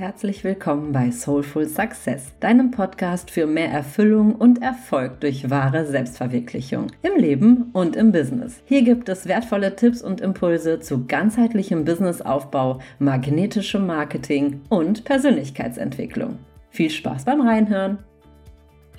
herzlich willkommen bei Soulful Success, deinem Podcast für mehr Erfüllung und Erfolg durch wahre Selbstverwirklichung im Leben und im Business. Hier gibt es wertvolle Tipps und Impulse zu ganzheitlichem Businessaufbau, magnetischem Marketing und Persönlichkeitsentwicklung. Viel Spaß beim Reinhören!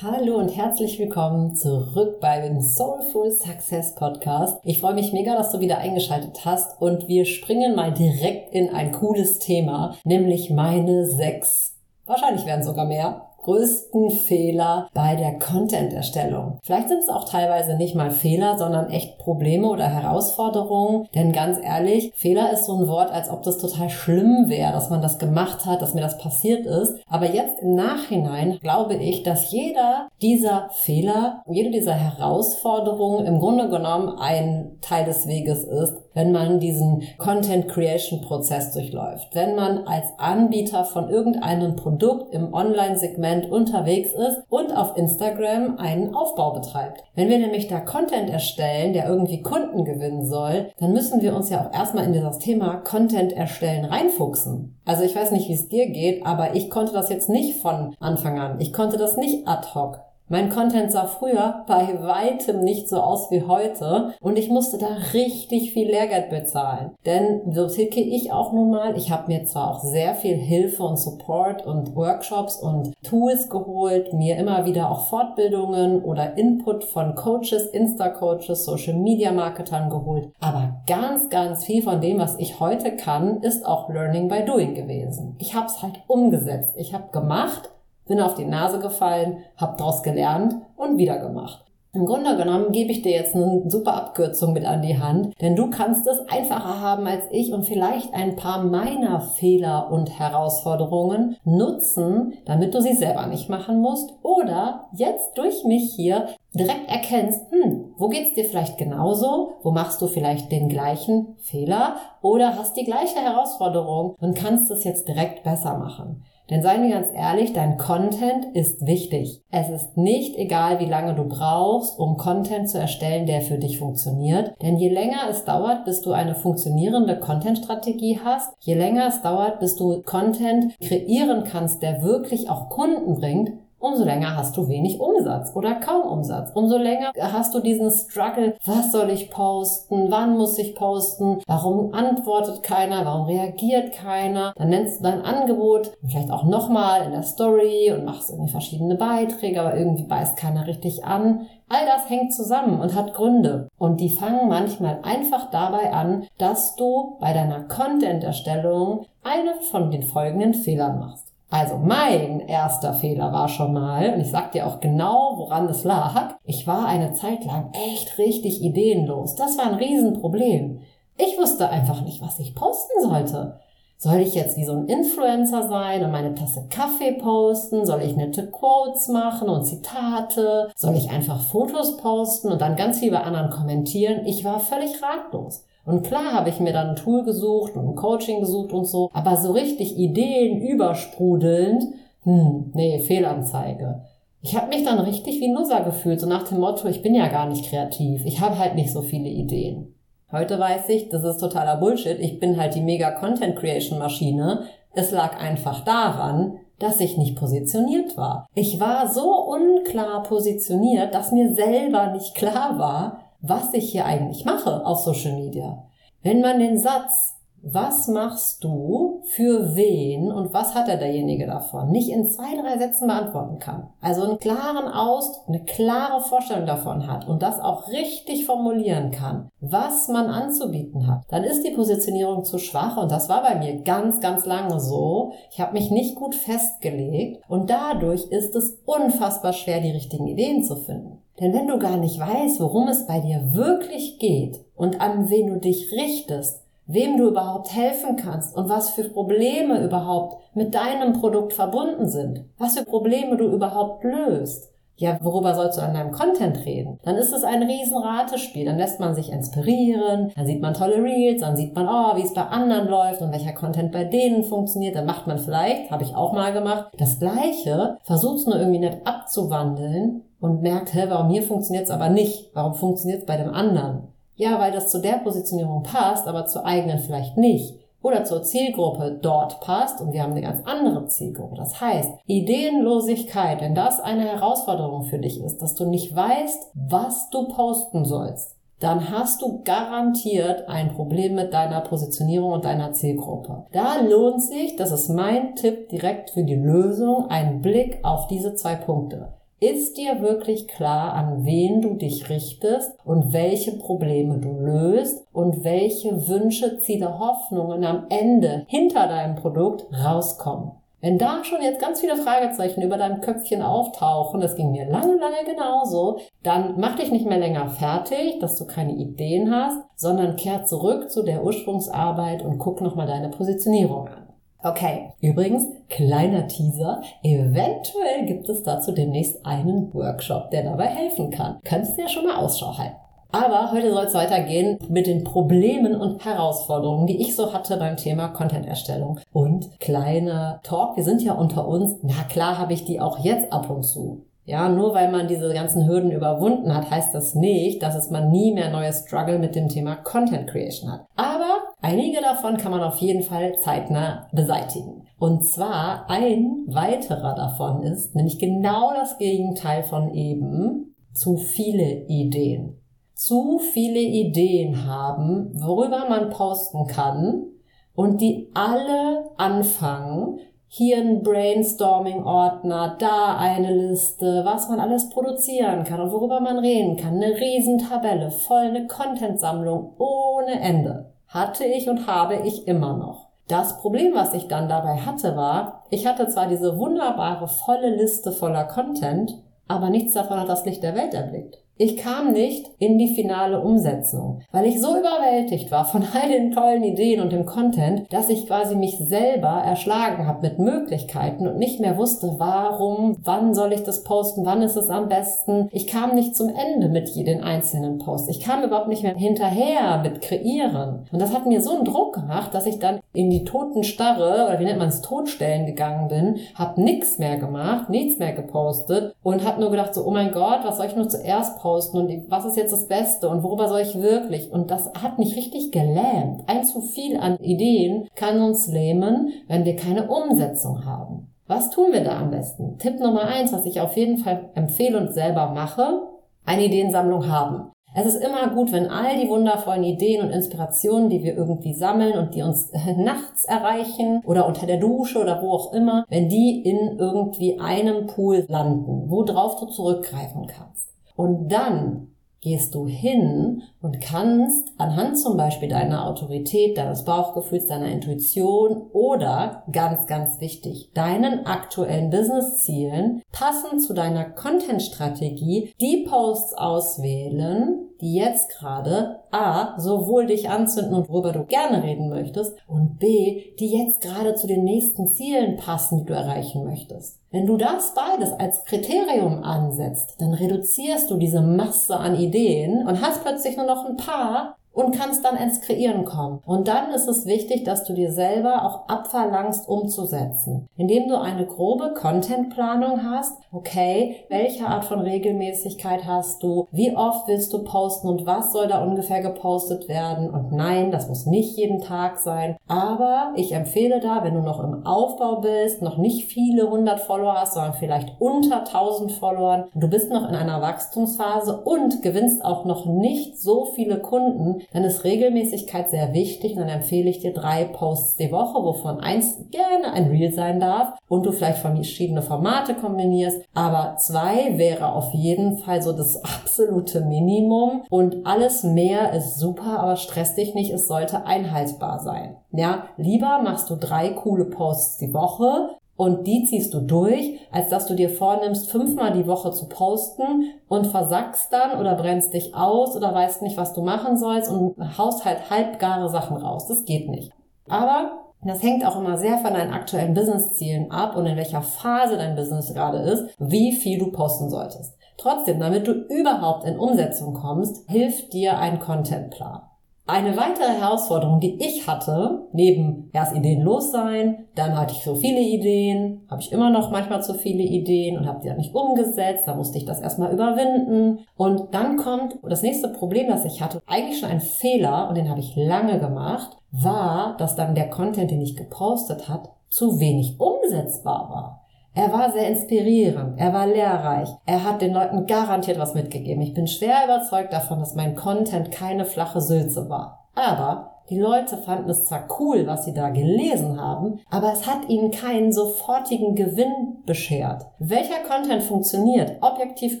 Hallo und herzlich willkommen zurück beim Soulful Success Podcast. Ich freue mich mega, dass du wieder eingeschaltet hast und wir springen mal direkt in ein cooles Thema, nämlich meine sechs, wahrscheinlich werden sogar mehr, größten Fehler bei der Content-Erstellung. Vielleicht sind es auch teilweise nicht mal Fehler, sondern echt Probleme oder Herausforderungen. Denn ganz ehrlich, Fehler ist so ein Wort, als ob das total schlimm wäre, dass man das gemacht hat, dass mir das passiert ist. Aber jetzt im Nachhinein glaube ich, dass jeder dieser Fehler, jede dieser Herausforderungen im Grunde genommen ein Teil des Weges ist, wenn man diesen Content Creation Prozess durchläuft, wenn man als Anbieter von irgendeinem Produkt im Online-Segment unterwegs ist und auf Instagram einen Aufbau betreibt. Wenn wir nämlich da Content erstellen, der irgendwie Kunden gewinnen soll, dann müssen wir uns ja auch erstmal in dieses Thema Content erstellen reinfuchsen. Also ich weiß nicht, wie es dir geht, aber ich konnte das jetzt nicht von Anfang an. Ich konnte das nicht ad hoc. Mein Content sah früher bei weitem nicht so aus wie heute und ich musste da richtig viel Lehrgeld bezahlen. Denn so ticke ich auch nun mal. Ich habe mir zwar auch sehr viel Hilfe und Support und Workshops und Tools geholt, mir immer wieder auch Fortbildungen oder Input von Coaches, Insta-Coaches, Social-Media-Marketern geholt. Aber ganz, ganz viel von dem, was ich heute kann, ist auch Learning by Doing gewesen. Ich habe es halt umgesetzt. Ich habe gemacht bin auf die Nase gefallen, hab daraus gelernt und wieder gemacht. Im Grunde genommen gebe ich dir jetzt eine super Abkürzung mit an die Hand, denn du kannst es einfacher haben als ich und vielleicht ein paar meiner Fehler und Herausforderungen nutzen, damit du sie selber nicht machen musst oder jetzt durch mich hier direkt erkennst, hm, wo geht's dir vielleicht genauso? Wo machst du vielleicht den gleichen Fehler oder hast die gleiche Herausforderung und kannst es jetzt direkt besser machen? Denn seien wir ganz ehrlich, dein Content ist wichtig. Es ist nicht egal, wie lange du brauchst, um Content zu erstellen, der für dich funktioniert. Denn je länger es dauert, bis du eine funktionierende Content-Strategie hast, je länger es dauert, bis du Content kreieren kannst, der wirklich auch Kunden bringt, umso länger hast du wenig Umsatz oder kaum Umsatz. Umso länger hast du diesen Struggle, was soll ich posten, wann muss ich posten, warum antwortet keiner, warum reagiert keiner. Dann nennst du dein Angebot vielleicht auch nochmal in der Story und machst irgendwie verschiedene Beiträge, aber irgendwie beißt keiner richtig an. All das hängt zusammen und hat Gründe. Und die fangen manchmal einfach dabei an, dass du bei deiner Content-Erstellung eine von den folgenden Fehlern machst. Also mein erster Fehler war schon mal, und ich sag dir auch genau, woran es lag, ich war eine Zeit lang echt richtig ideenlos. Das war ein Riesenproblem. Ich wusste einfach nicht, was ich posten sollte. Soll ich jetzt wie so ein Influencer sein und meine Tasse Kaffee posten? Soll ich nette Quotes machen und Zitate? Soll ich einfach Fotos posten und dann ganz viel bei anderen kommentieren? Ich war völlig ratlos. Und klar habe ich mir dann ein Tool gesucht und ein Coaching gesucht und so, aber so richtig Ideen übersprudelnd, hm, nee, Fehlanzeige. Ich habe mich dann richtig wie Nusser gefühlt, so nach dem Motto, ich bin ja gar nicht kreativ, ich habe halt nicht so viele Ideen. Heute weiß ich, das ist totaler Bullshit, ich bin halt die mega Content Creation Maschine. Es lag einfach daran, dass ich nicht positioniert war. Ich war so unklar positioniert, dass mir selber nicht klar war, was ich hier eigentlich mache auf Social Media. Wenn man den Satz, was machst du für wen und was hat er derjenige davon, nicht in zwei, drei Sätzen beantworten kann, also einen klaren Aus, eine klare Vorstellung davon hat und das auch richtig formulieren kann, was man anzubieten hat, dann ist die Positionierung zu schwach und das war bei mir ganz, ganz lange so. Ich habe mich nicht gut festgelegt und dadurch ist es unfassbar schwer, die richtigen Ideen zu finden. Denn wenn du gar nicht weißt, worum es bei dir wirklich geht und an wen du dich richtest, wem du überhaupt helfen kannst und was für Probleme überhaupt mit deinem Produkt verbunden sind, was für Probleme du überhaupt löst, ja, worüber sollst du an deinem Content reden? Dann ist es ein riesen Ratespiel. Dann lässt man sich inspirieren, dann sieht man tolle Reels, dann sieht man, oh, wie es bei anderen läuft und welcher Content bei denen funktioniert. Dann macht man vielleicht, habe ich auch mal gemacht, das Gleiche, versucht es nur irgendwie nicht abzuwandeln und merkt, hä, warum hier funktioniert es aber nicht? Warum funktioniert es bei dem anderen? Ja, weil das zu der Positionierung passt, aber zur eigenen vielleicht nicht. oder zur Zielgruppe dort passt und wir haben eine ganz andere Zielgruppe. Das heißt, Ideenlosigkeit, wenn das eine Herausforderung für dich ist, dass du nicht weißt, was du posten sollst, dann hast du garantiert ein Problem mit deiner Positionierung und deiner Zielgruppe. Da lohnt sich, das ist mein Tipp direkt für die Lösung, ein Blick auf diese zwei Punkte. Ist dir wirklich klar, an wen du dich richtest und welche Probleme du löst und welche Wünsche, Ziele, Hoffnungen am Ende hinter deinem Produkt rauskommen? Wenn da schon jetzt ganz viele Fragezeichen über deinem Köpfchen auftauchen, das ging mir lange, lange genauso, dann mach dich nicht mehr länger fertig, dass du keine Ideen hast, sondern kehr zurück zu der Ursprungsarbeit und guck nochmal deine Positionierung an. Okay, übrigens, kleiner Teaser, eventuell gibt es dazu demnächst einen Workshop, der dabei helfen kann. Kannst du ja schon mal Ausschau halten. Aber heute soll es weitergehen mit den Problemen und Herausforderungen, die ich so hatte beim Thema Content-Erstellung. Und kleiner Talk, wir sind ja unter uns. Na klar habe ich die auch jetzt ab und zu. Ja, nur weil man diese ganzen Hürden überwunden hat, heißt das nicht, dass es man nie mehr neue Struggle mit dem Thema Content Creation hat. Aber einige davon kann man auf jeden Fall zeitnah beseitigen. Und zwar ein weiterer davon ist nämlich genau das Gegenteil von eben zu viele Ideen zu viele Ideen haben, worüber man posten kann und die alle anfangen, hier ein Brainstorming-Ordner, da eine Liste, was man alles produzieren kann und worüber man reden kann. Eine Riesentabelle, voll eine Content-Sammlung ohne Ende. Hatte ich und habe ich immer noch. Das Problem, was ich dann dabei hatte, war, ich hatte zwar diese wunderbare volle Liste voller Content, aber nichts davon hat das Licht der Welt erblickt. Ich kam nicht in die finale Umsetzung, weil ich so überwältigt war von all den tollen Ideen und dem Content, dass ich quasi mich selber erschlagen habe mit Möglichkeiten und nicht mehr wusste, warum, wann soll ich das posten, wann ist es am besten. Ich kam nicht zum Ende mit jeden einzelnen Posts. Ich kam überhaupt nicht mehr hinterher mit Kreieren. Und das hat mir so einen Druck gemacht, dass ich dann in die toten Starre oder wie nennt man es, Todstellen gegangen bin, habe nichts mehr gemacht, nichts mehr gepostet und habe nur gedacht so, oh mein Gott, was soll ich nur zuerst posten? Posten und was ist jetzt das Beste und worüber soll ich wirklich? Und das hat mich richtig gelähmt. Ein zu viel an Ideen kann uns lähmen, wenn wir keine Umsetzung haben. Was tun wir da am besten? Tipp Nummer eins, was ich auf jeden Fall empfehle und selber mache, eine Ideensammlung haben. Es ist immer gut, wenn all die wundervollen Ideen und Inspirationen, die wir irgendwie sammeln und die uns nachts erreichen oder unter der Dusche oder wo auch immer, wenn die in irgendwie einem Pool landen, worauf du zurückgreifen kannst. Und dann gehst du hin und kannst anhand zum Beispiel deiner Autorität, deines Bauchgefühls, deiner Intuition oder ganz, ganz wichtig, deinen aktuellen Businesszielen passend zu deiner Content-Strategie die Posts auswählen, die jetzt gerade A, sowohl dich anzünden und worüber du gerne reden möchtest und B, die jetzt gerade zu den nächsten Zielen passen, die du erreichen möchtest. Wenn du das beides als Kriterium ansetzt, dann reduzierst du diese Masse an Ideen und hast plötzlich nur noch ein paar, und kannst dann ins Kreieren kommen. Und dann ist es wichtig, dass du dir selber auch abverlangst, umzusetzen. Indem du eine grobe Contentplanung hast. Okay, welche Art von Regelmäßigkeit hast du? Wie oft willst du posten und was soll da ungefähr gepostet werden? Und nein, das muss nicht jeden Tag sein. Aber ich empfehle da, wenn du noch im Aufbau bist, noch nicht viele hundert Follower hast, sondern vielleicht unter 1000 Followern, du bist noch in einer Wachstumsphase und gewinnst auch noch nicht so viele Kunden, dann ist Regelmäßigkeit sehr wichtig und dann empfehle ich dir drei Posts die Woche, wovon eins gerne ein Reel sein darf und du vielleicht verschiedene Formate kombinierst. Aber zwei wäre auf jeden Fall so das absolute Minimum und alles mehr ist super, aber stress dich nicht, es sollte einhaltbar sein. Ja, lieber machst du drei coole Posts die Woche, und die ziehst du durch, als dass du dir vornimmst, fünfmal die Woche zu posten und versackst dann oder brennst dich aus oder weißt nicht, was du machen sollst und haust halt halbgare Sachen raus. Das geht nicht. Aber das hängt auch immer sehr von deinen aktuellen Businesszielen ab und in welcher Phase dein Business gerade ist, wie viel du posten solltest. Trotzdem, damit du überhaupt in Umsetzung kommst, hilft dir ein Contentplan. Eine weitere Herausforderung, die ich hatte, neben erst ideenlos sein, dann hatte ich so viele Ideen, habe ich immer noch manchmal zu viele Ideen und habe die dann nicht umgesetzt, da musste ich das erstmal überwinden. Und dann kommt das nächste Problem, das ich hatte, eigentlich schon ein Fehler, und den habe ich lange gemacht, war, dass dann der Content, den ich gepostet hat, zu wenig umsetzbar war. Er war sehr inspirierend, er war lehrreich, er hat den Leuten garantiert was mitgegeben. Ich bin schwer überzeugt davon, dass mein Content keine flache Sülze war. Aber die Leute fanden es zwar cool, was sie da gelesen haben, aber es hat ihnen keinen sofortigen Gewinn beschert. Welcher Content funktioniert, objektiv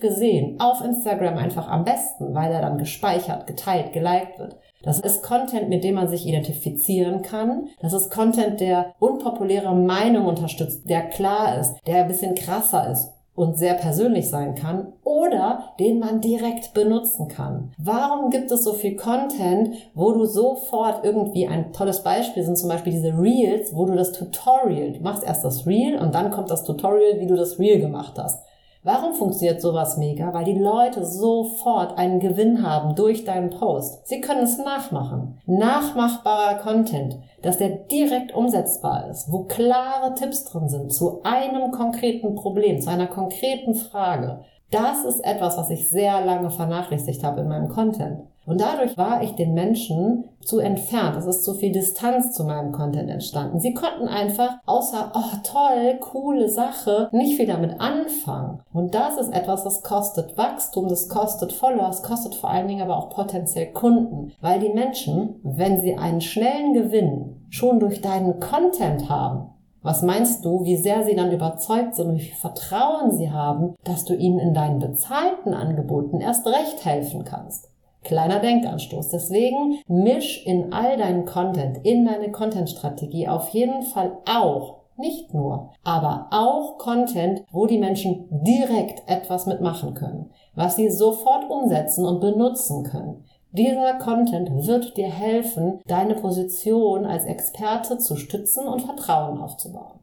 gesehen, auf Instagram einfach am besten, weil er dann gespeichert, geteilt, geliked wird? Das ist Content, mit dem man sich identifizieren kann. Das ist Content, der unpopuläre Meinung unterstützt, der klar ist, der ein bisschen krasser ist und sehr persönlich sein kann oder den man direkt benutzen kann. Warum gibt es so viel Content, wo du sofort irgendwie ein tolles Beispiel sind zum Beispiel diese Reels, wo du das Tutorial, du machst erst das Reel und dann kommt das Tutorial, wie du das Reel gemacht hast. Warum funktioniert sowas mega? Weil die Leute sofort einen Gewinn haben durch deinen Post. Sie können es nachmachen. Nachmachbarer Content, dass der direkt umsetzbar ist, wo klare Tipps drin sind zu einem konkreten Problem, zu einer konkreten Frage. Das ist etwas, was ich sehr lange vernachlässigt habe in meinem Content. Und dadurch war ich den Menschen zu entfernt. Es ist zu viel Distanz zu meinem Content entstanden. Sie konnten einfach außer, oh toll, coole Sache, nicht viel damit anfangen. Und das ist etwas, das kostet Wachstum, das kostet Followers, kostet vor allen Dingen aber auch potenziell Kunden. Weil die Menschen, wenn sie einen schnellen Gewinn schon durch deinen Content haben, was meinst du, wie sehr sie dann überzeugt sind und wie viel Vertrauen sie haben, dass du ihnen in deinen bezahlten Angeboten erst recht helfen kannst? Kleiner Denkanstoß. Deswegen misch in all deinen Content, in deine Content-Strategie auf jeden Fall auch, nicht nur, aber auch Content, wo die Menschen direkt etwas mitmachen können, was sie sofort umsetzen und benutzen können. Dieser Content wird dir helfen, deine Position als Experte zu stützen und Vertrauen aufzubauen.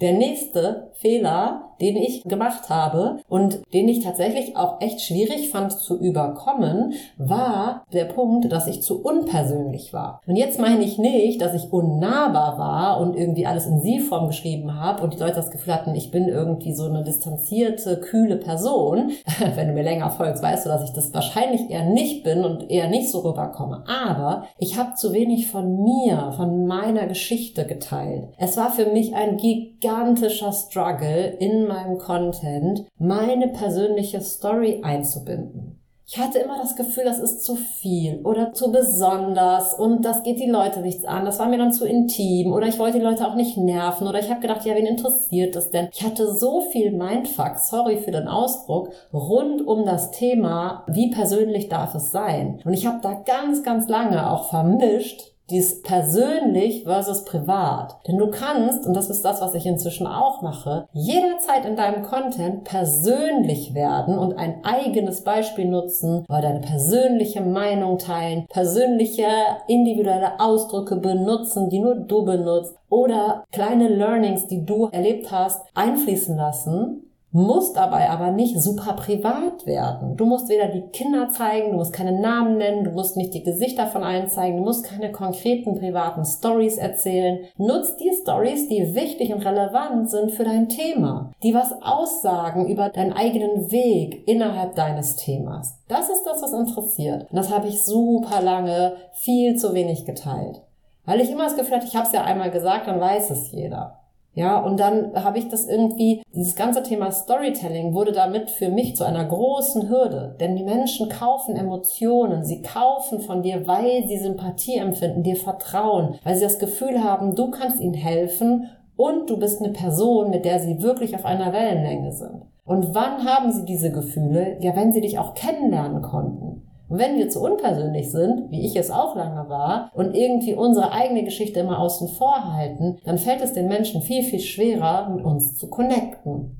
Der nächste Fehler, den ich gemacht habe und den ich tatsächlich auch echt schwierig fand zu überkommen, war der Punkt, dass ich zu unpersönlich war. Und jetzt meine ich nicht, dass ich unnahbar war und irgendwie alles in Sie-Form geschrieben habe und die Leute das Gefühl hatten, ich bin irgendwie so eine distanzierte, kühle Person. Wenn du mir länger folgst, weißt du, dass ich das wahrscheinlich eher nicht bin und eher nicht so rüberkomme. Aber ich habe zu wenig von mir, von meiner Geschichte geteilt. Es war für mich ein gigantisches gigantischer Struggle in meinem Content, meine persönliche Story einzubinden. Ich hatte immer das Gefühl, das ist zu viel oder zu besonders und das geht die Leute nichts an. Das war mir dann zu intim oder ich wollte die Leute auch nicht nerven oder ich habe gedacht, ja, wen interessiert das denn? Ich hatte so viel Mindfuck, sorry für den Ausdruck, rund um das Thema, wie persönlich darf es sein? Und ich habe da ganz, ganz lange auch vermischt, dies persönlich versus privat. Denn du kannst, und das ist das, was ich inzwischen auch mache, jederzeit in deinem Content persönlich werden und ein eigenes Beispiel nutzen oder deine persönliche Meinung teilen, persönliche individuelle Ausdrücke benutzen, die nur du benutzt oder kleine Learnings, die du erlebt hast, einfließen lassen musst dabei aber nicht super privat werden. Du musst weder die Kinder zeigen, du musst keine Namen nennen, du musst nicht die Gesichter von allen zeigen, du musst keine konkreten privaten Stories erzählen. Nutz die Stories, die wichtig und relevant sind für dein Thema, die was aussagen über deinen eigenen Weg innerhalb deines Themas. Das ist das, was interessiert. Und das habe ich super lange viel zu wenig geteilt. Weil ich immer das Gefühl hatte, ich habe es ja einmal gesagt, dann weiß es jeder. Ja, und dann habe ich das irgendwie, dieses ganze Thema Storytelling wurde damit für mich zu einer großen Hürde. Denn die Menschen kaufen Emotionen, sie kaufen von dir, weil sie Sympathie empfinden, dir vertrauen, weil sie das Gefühl haben, du kannst ihnen helfen und du bist eine Person, mit der sie wirklich auf einer Wellenlänge sind. Und wann haben sie diese Gefühle? Ja, wenn sie dich auch kennenlernen konnten. Und wenn wir zu unpersönlich sind, wie ich es auch lange war, und irgendwie unsere eigene Geschichte immer außen vor halten, dann fällt es den Menschen viel, viel schwerer, mit uns zu connecten.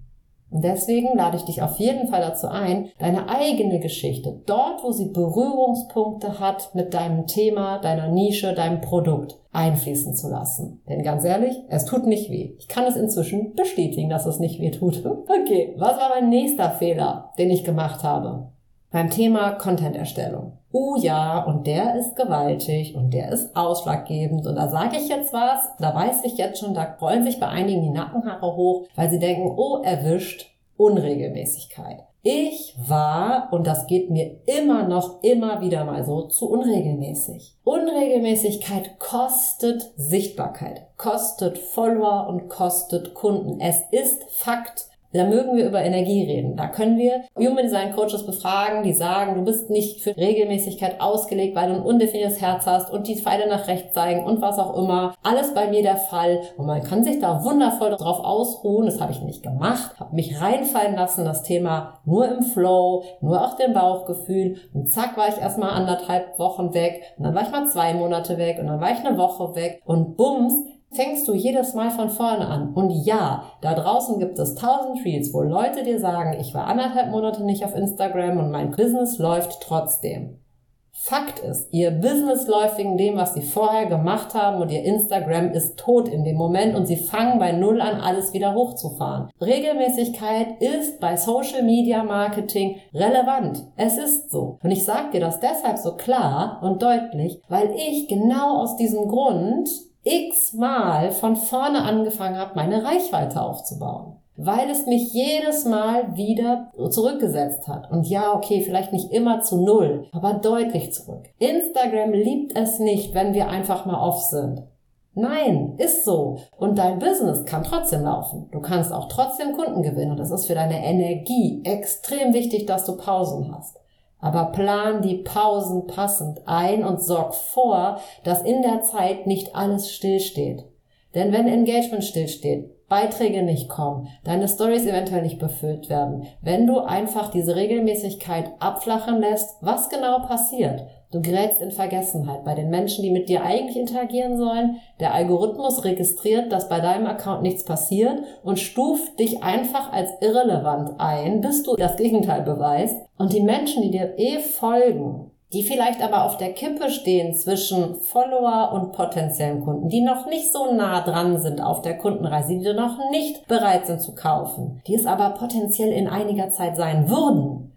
Und deswegen lade ich dich auf jeden Fall dazu ein, deine eigene Geschichte, dort wo sie Berührungspunkte hat mit deinem Thema, deiner Nische, deinem Produkt, einfließen zu lassen. Denn ganz ehrlich, es tut nicht weh. Ich kann es inzwischen bestätigen, dass es nicht weh tut. Okay, was war mein nächster Fehler, den ich gemacht habe? Beim Thema Content-Erstellung. Oh ja, und der ist gewaltig und der ist ausschlaggebend. Und da sage ich jetzt was, da weiß ich jetzt schon, da rollen sich bei einigen die Nackenhaare hoch, weil sie denken, oh, erwischt Unregelmäßigkeit. Ich war, und das geht mir immer noch immer wieder mal so, zu unregelmäßig. Unregelmäßigkeit kostet Sichtbarkeit, kostet Follower und kostet Kunden. Es ist Fakt. Da mögen wir über Energie reden. Da können wir Human Design Coaches befragen, die sagen, du bist nicht für Regelmäßigkeit ausgelegt, weil du ein undefiniertes Herz hast und die Pfeile nach rechts zeigen und was auch immer. Alles bei mir der Fall. Und man kann sich da wundervoll drauf ausruhen. Das habe ich nicht gemacht. Habe mich reinfallen lassen, das Thema nur im Flow, nur auf dem Bauchgefühl. Und zack war ich erstmal anderthalb Wochen weg. Und dann war ich mal zwei Monate weg. Und dann war ich eine Woche weg. Und bums, fängst du jedes Mal von vorne an. Und ja, da draußen gibt es tausend Reels, wo Leute dir sagen, ich war anderthalb Monate nicht auf Instagram und mein Business läuft trotzdem. Fakt ist, ihr Business läuft wegen dem, was sie vorher gemacht haben und ihr Instagram ist tot in dem Moment und sie fangen bei Null an, alles wieder hochzufahren. Regelmäßigkeit ist bei Social Media Marketing relevant. Es ist so. Und ich sage dir das deshalb so klar und deutlich, weil ich genau aus diesem Grund x-mal von vorne angefangen habe, meine Reichweite aufzubauen. Weil es mich jedes Mal wieder zurückgesetzt hat. Und ja, okay, vielleicht nicht immer zu null, aber deutlich zurück. Instagram liebt es nicht, wenn wir einfach mal off sind. Nein, ist so. Und dein Business kann trotzdem laufen. Du kannst auch trotzdem Kunden gewinnen. Und das ist für deine Energie extrem wichtig, dass du Pausen hast. Aber plan die Pausen passend ein und sorg vor, dass in der Zeit nicht alles stillsteht. Denn wenn Engagement stillsteht, Beiträge nicht kommen, deine Stories eventuell nicht befüllt werden, wenn du einfach diese Regelmäßigkeit abflachen lässt, was genau passiert? Du gerätst in Vergessenheit bei den Menschen, die mit dir eigentlich interagieren sollen. Der Algorithmus registriert, dass bei deinem Account nichts passiert und stuft dich einfach als irrelevant ein, bis du das Gegenteil beweist. Und die Menschen, die dir eh folgen, die vielleicht aber auf der Kippe stehen zwischen Follower und potenziellen Kunden, die noch nicht so nah dran sind auf der Kundenreise, die noch nicht bereit sind zu kaufen, die es aber potenziell in einiger Zeit sein würden,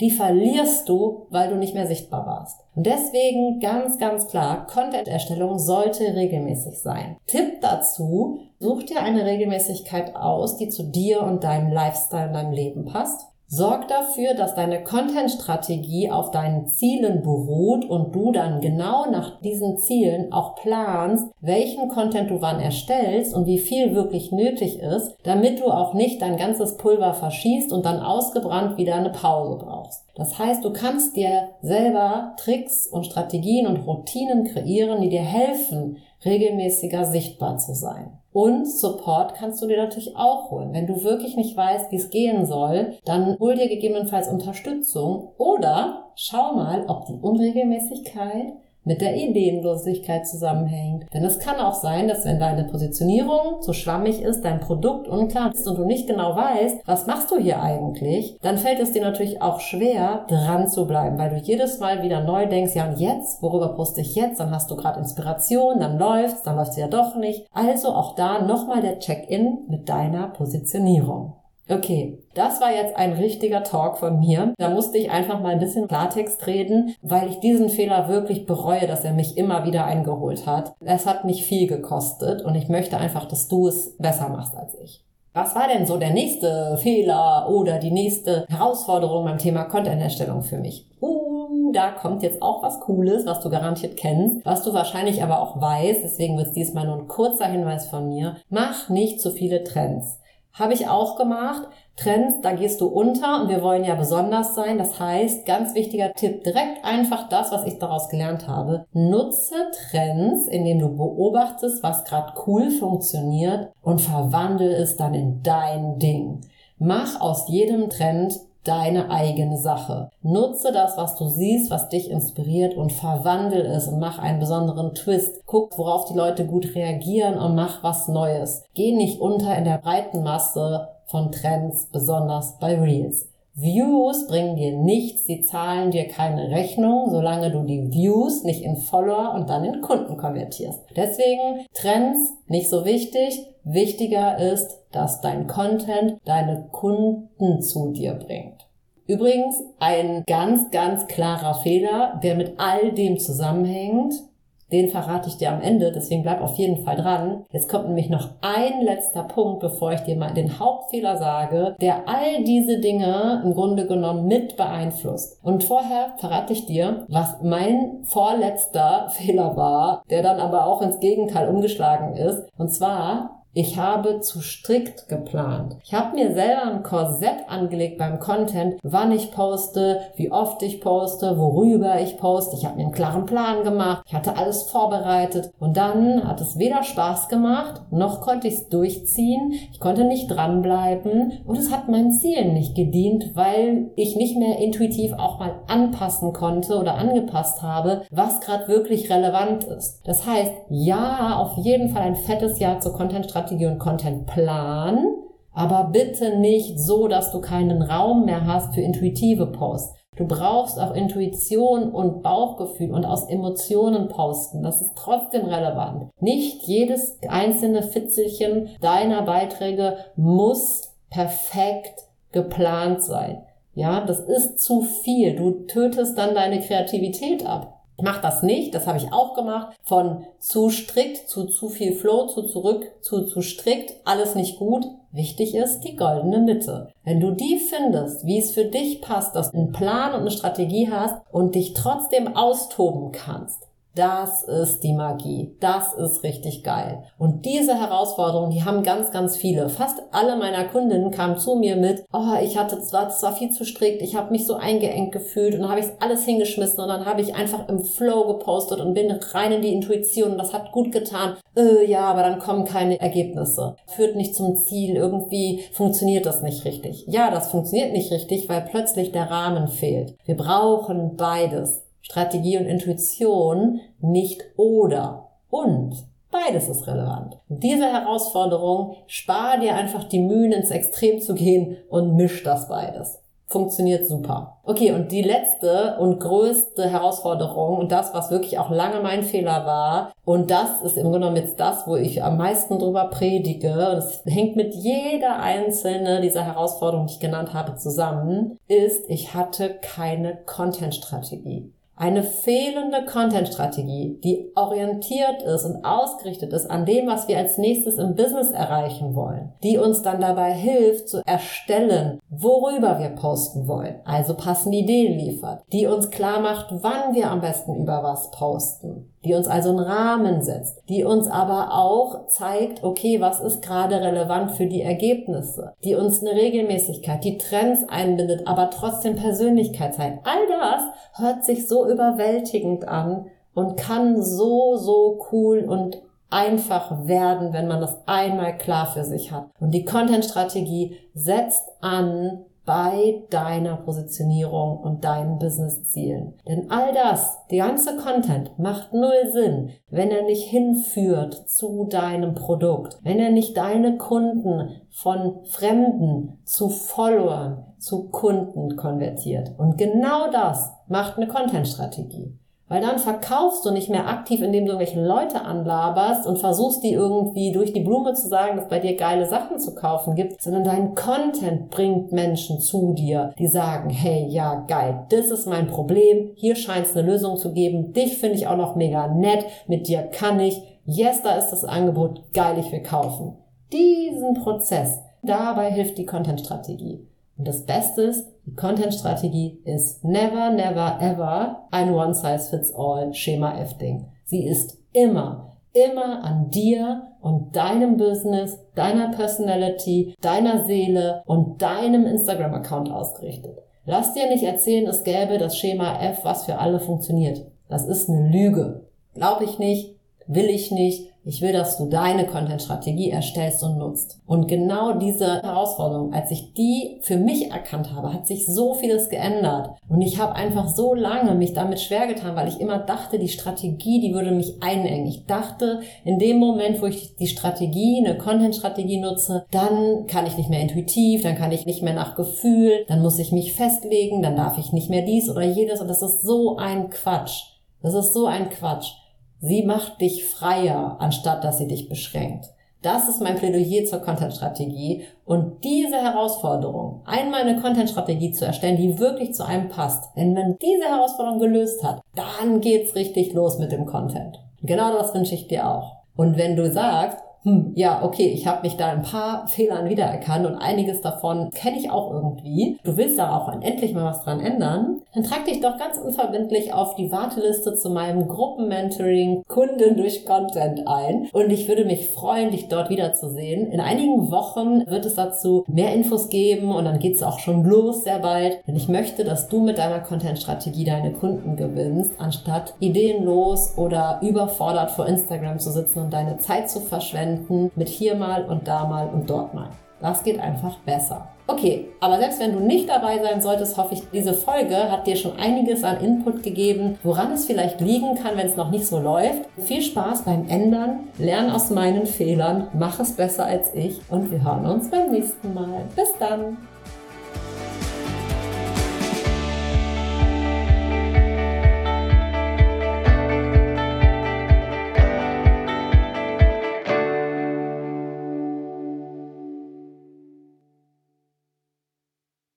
die verlierst du, weil du nicht mehr sichtbar warst. Und deswegen ganz, ganz klar, Content-Erstellung sollte regelmäßig sein. Tipp dazu, such dir eine Regelmäßigkeit aus, die zu dir und deinem Lifestyle, deinem Leben passt. Sorg dafür, dass deine Content-Strategie auf deinen Zielen beruht und du dann genau nach diesen Zielen auch planst, welchen Content du wann erstellst und wie viel wirklich nötig ist, damit du auch nicht dein ganzes Pulver verschießt und dann ausgebrannt wieder eine Pause brauchst. Das heißt, du kannst dir selber Tricks und Strategien und Routinen kreieren, die dir helfen, regelmäßiger sichtbar zu sein. Und Support kannst du dir natürlich auch holen. Wenn du wirklich nicht weißt, wie es gehen soll, dann hol dir gegebenenfalls Unterstützung oder schau mal, ob die Unregelmäßigkeit mit der Ideenlosigkeit zusammenhängt. Denn es kann auch sein, dass wenn deine Positionierung zu schwammig ist, dein Produkt unklar ist und du nicht genau weißt, was machst du hier eigentlich, dann fällt es dir natürlich auch schwer, dran zu bleiben, weil du jedes Mal wieder neu denkst, ja und jetzt, worüber poste ich jetzt? Dann hast du gerade Inspiration, dann läuft's, dann läuft's ja doch nicht. Also auch da nochmal der Check-in mit deiner Positionierung. Okay, das war jetzt ein richtiger Talk von mir. Da musste ich einfach mal ein bisschen Klartext reden, weil ich diesen Fehler wirklich bereue, dass er mich immer wieder eingeholt hat. Es hat mich viel gekostet und ich möchte einfach, dass du es besser machst als ich. Was war denn so der nächste Fehler oder die nächste Herausforderung beim Thema Content-Erstellung für mich? Uh, da kommt jetzt auch was Cooles, was du garantiert kennst, was du wahrscheinlich aber auch weißt. Deswegen wird es diesmal nur ein kurzer Hinweis von mir. Mach nicht zu viele Trends. Habe ich auch gemacht. Trends, da gehst du unter und wir wollen ja besonders sein. Das heißt, ganz wichtiger Tipp, direkt einfach das, was ich daraus gelernt habe. Nutze Trends, indem du beobachtest, was gerade cool funktioniert und verwandle es dann in dein Ding. Mach aus jedem Trend deine eigene Sache. Nutze das, was du siehst, was dich inspiriert und verwandel es und mach einen besonderen Twist. Guck, worauf die Leute gut reagieren und mach was Neues. Geh nicht unter in der breiten Masse von Trends, besonders bei Reels. Views bringen dir nichts, sie zahlen dir keine Rechnung, solange du die Views nicht in Follower und dann in Kunden konvertierst. Deswegen Trends nicht so wichtig. Wichtiger ist, dass dein Content deine Kunden zu dir bringt. Übrigens ein ganz, ganz klarer Fehler, der mit all dem zusammenhängt. Den verrate ich dir am Ende, deswegen bleib auf jeden Fall dran. Jetzt kommt nämlich noch ein letzter Punkt, bevor ich dir mal den Hauptfehler sage, der all diese Dinge im Grunde genommen mit beeinflusst. Und vorher verrate ich dir, was mein vorletzter Fehler war, der dann aber auch ins Gegenteil umgeschlagen ist. Und zwar ich habe zu strikt geplant. Ich habe mir selber ein Korsett angelegt beim Content, wann ich poste, wie oft ich poste, worüber ich poste. Ich habe mir einen klaren Plan gemacht. Ich hatte alles vorbereitet. Und dann hat es weder Spaß gemacht, noch konnte ich es durchziehen. Ich konnte nicht dranbleiben und es hat meinen Zielen nicht gedient, weil ich nicht mehr intuitiv auch mal anpassen konnte oder angepasst habe, was gerade wirklich relevant ist. Das heißt, ja, auf jeden Fall ein fettes Jahr zur Content-Strategie Strategie und Contentplan, aber bitte nicht so, dass du keinen Raum mehr hast für intuitive Posts. Du brauchst auch Intuition und Bauchgefühl und aus Emotionen posten. Das ist trotzdem relevant. Nicht jedes einzelne Fitzelchen deiner Beiträge muss perfekt geplant sein. Ja, das ist zu viel. Du tötest dann deine Kreativität ab. Mach das nicht, das habe ich auch gemacht. Von zu strikt zu zu viel Flow, zu zurück zu zu strikt, alles nicht gut. Wichtig ist die goldene Mitte. Wenn du die findest, wie es für dich passt, dass du einen Plan und eine Strategie hast und dich trotzdem austoben kannst, das ist die Magie. Das ist richtig geil. Und diese Herausforderungen, die haben ganz, ganz viele. Fast alle meiner Kundinnen kamen zu mir mit, oh, ich hatte zwar, das war viel zu strikt, ich habe mich so eingeengt gefühlt und dann habe ich alles hingeschmissen und dann habe ich einfach im Flow gepostet und bin rein in die Intuition und das hat gut getan. Äh, ja, aber dann kommen keine Ergebnisse. Führt nicht zum Ziel, irgendwie funktioniert das nicht richtig. Ja, das funktioniert nicht richtig, weil plötzlich der Rahmen fehlt. Wir brauchen beides. Strategie und Intuition nicht oder und. Beides ist relevant. Diese Herausforderung, spar dir einfach die Mühen ins Extrem zu gehen und misch das beides. Funktioniert super. Okay, und die letzte und größte Herausforderung und das, was wirklich auch lange mein Fehler war, und das ist im Grunde genommen jetzt das, wo ich am meisten drüber predige, und es hängt mit jeder einzelne dieser Herausforderungen, die ich genannt habe, zusammen, ist, ich hatte keine Content-Strategie. Eine fehlende Content-Strategie, die orientiert ist und ausgerichtet ist an dem, was wir als nächstes im Business erreichen wollen, die uns dann dabei hilft zu erstellen, worüber wir posten wollen, also passende Ideen liefert, die uns klar macht, wann wir am besten über was posten, die uns also einen Rahmen setzt, die uns aber auch zeigt, okay, was ist gerade relevant für die Ergebnisse, die uns eine Regelmäßigkeit, die Trends einbindet, aber trotzdem Persönlichkeit zeigt. All das hört sich so überwältigend an und kann so, so cool und einfach werden, wenn man das einmal klar für sich hat. Und die Content-Strategie setzt an bei deiner Positionierung und deinen Business-Zielen. Denn all das, die ganze Content macht null Sinn, wenn er nicht hinführt zu deinem Produkt, wenn er nicht deine Kunden von Fremden zu Followern, zu Kunden konvertiert. Und genau das macht eine Content-Strategie. Weil dann verkaufst du nicht mehr aktiv, indem du irgendwelche Leute anlaberst und versuchst, die irgendwie durch die Blume zu sagen, dass bei dir geile Sachen zu kaufen gibt, sondern dein Content bringt Menschen zu dir, die sagen, hey, ja, geil, das ist mein Problem, hier scheint es eine Lösung zu geben, dich finde ich auch noch mega nett, mit dir kann ich, yes, da ist das Angebot, geil, ich will kaufen. Diesen Prozess, dabei hilft die Content-Strategie. Und das Beste ist, die Content-Strategie ist never, never, ever ein One-Size-Fits-All Schema F-Ding. Sie ist immer, immer an dir und deinem Business, deiner Personality, deiner Seele und deinem Instagram-Account ausgerichtet. Lass dir nicht erzählen, es gäbe das Schema F, was für alle funktioniert. Das ist eine Lüge. Glaube ich nicht, will ich nicht, ich will, dass du deine Content-Strategie erstellst und nutzt. Und genau diese Herausforderung, als ich die für mich erkannt habe, hat sich so vieles geändert. Und ich habe einfach so lange mich damit schwer getan, weil ich immer dachte, die Strategie, die würde mich einengen. Ich dachte, in dem Moment, wo ich die Strategie, eine Content-Strategie nutze, dann kann ich nicht mehr intuitiv, dann kann ich nicht mehr nach Gefühl, dann muss ich mich festlegen, dann darf ich nicht mehr dies oder jedes. Und das ist so ein Quatsch. Das ist so ein Quatsch. Sie macht dich freier, anstatt dass sie dich beschränkt. Das ist mein Plädoyer zur Content-Strategie. Und diese Herausforderung, einmal eine Content-Strategie zu erstellen, die wirklich zu einem passt. Wenn man diese Herausforderung gelöst hat, dann geht's richtig los mit dem Content. Genau das wünsche ich dir auch. Und wenn du sagst, hm, ja, okay, ich habe mich da ein paar Fehlern wiedererkannt und einiges davon kenne ich auch irgendwie. Du willst da auch endlich mal was dran ändern, dann trag dich doch ganz unverbindlich auf die Warteliste zu meinem Gruppenmentoring Kunden durch Content ein. Und ich würde mich freuen, dich dort wiederzusehen. In einigen Wochen wird es dazu mehr Infos geben und dann geht es auch schon los sehr bald. Denn ich möchte, dass du mit deiner Content-Strategie deine Kunden gewinnst, anstatt ideenlos oder überfordert vor Instagram zu sitzen und deine Zeit zu verschwenden Elementen mit hier mal und da mal und dort mal. Das geht einfach besser. Okay, aber selbst wenn du nicht dabei sein solltest, hoffe ich, diese Folge hat dir schon einiges an Input gegeben, woran es vielleicht liegen kann, wenn es noch nicht so läuft. Viel Spaß beim Ändern, lern aus meinen Fehlern, mach es besser als ich und wir hören uns beim nächsten Mal. Bis dann!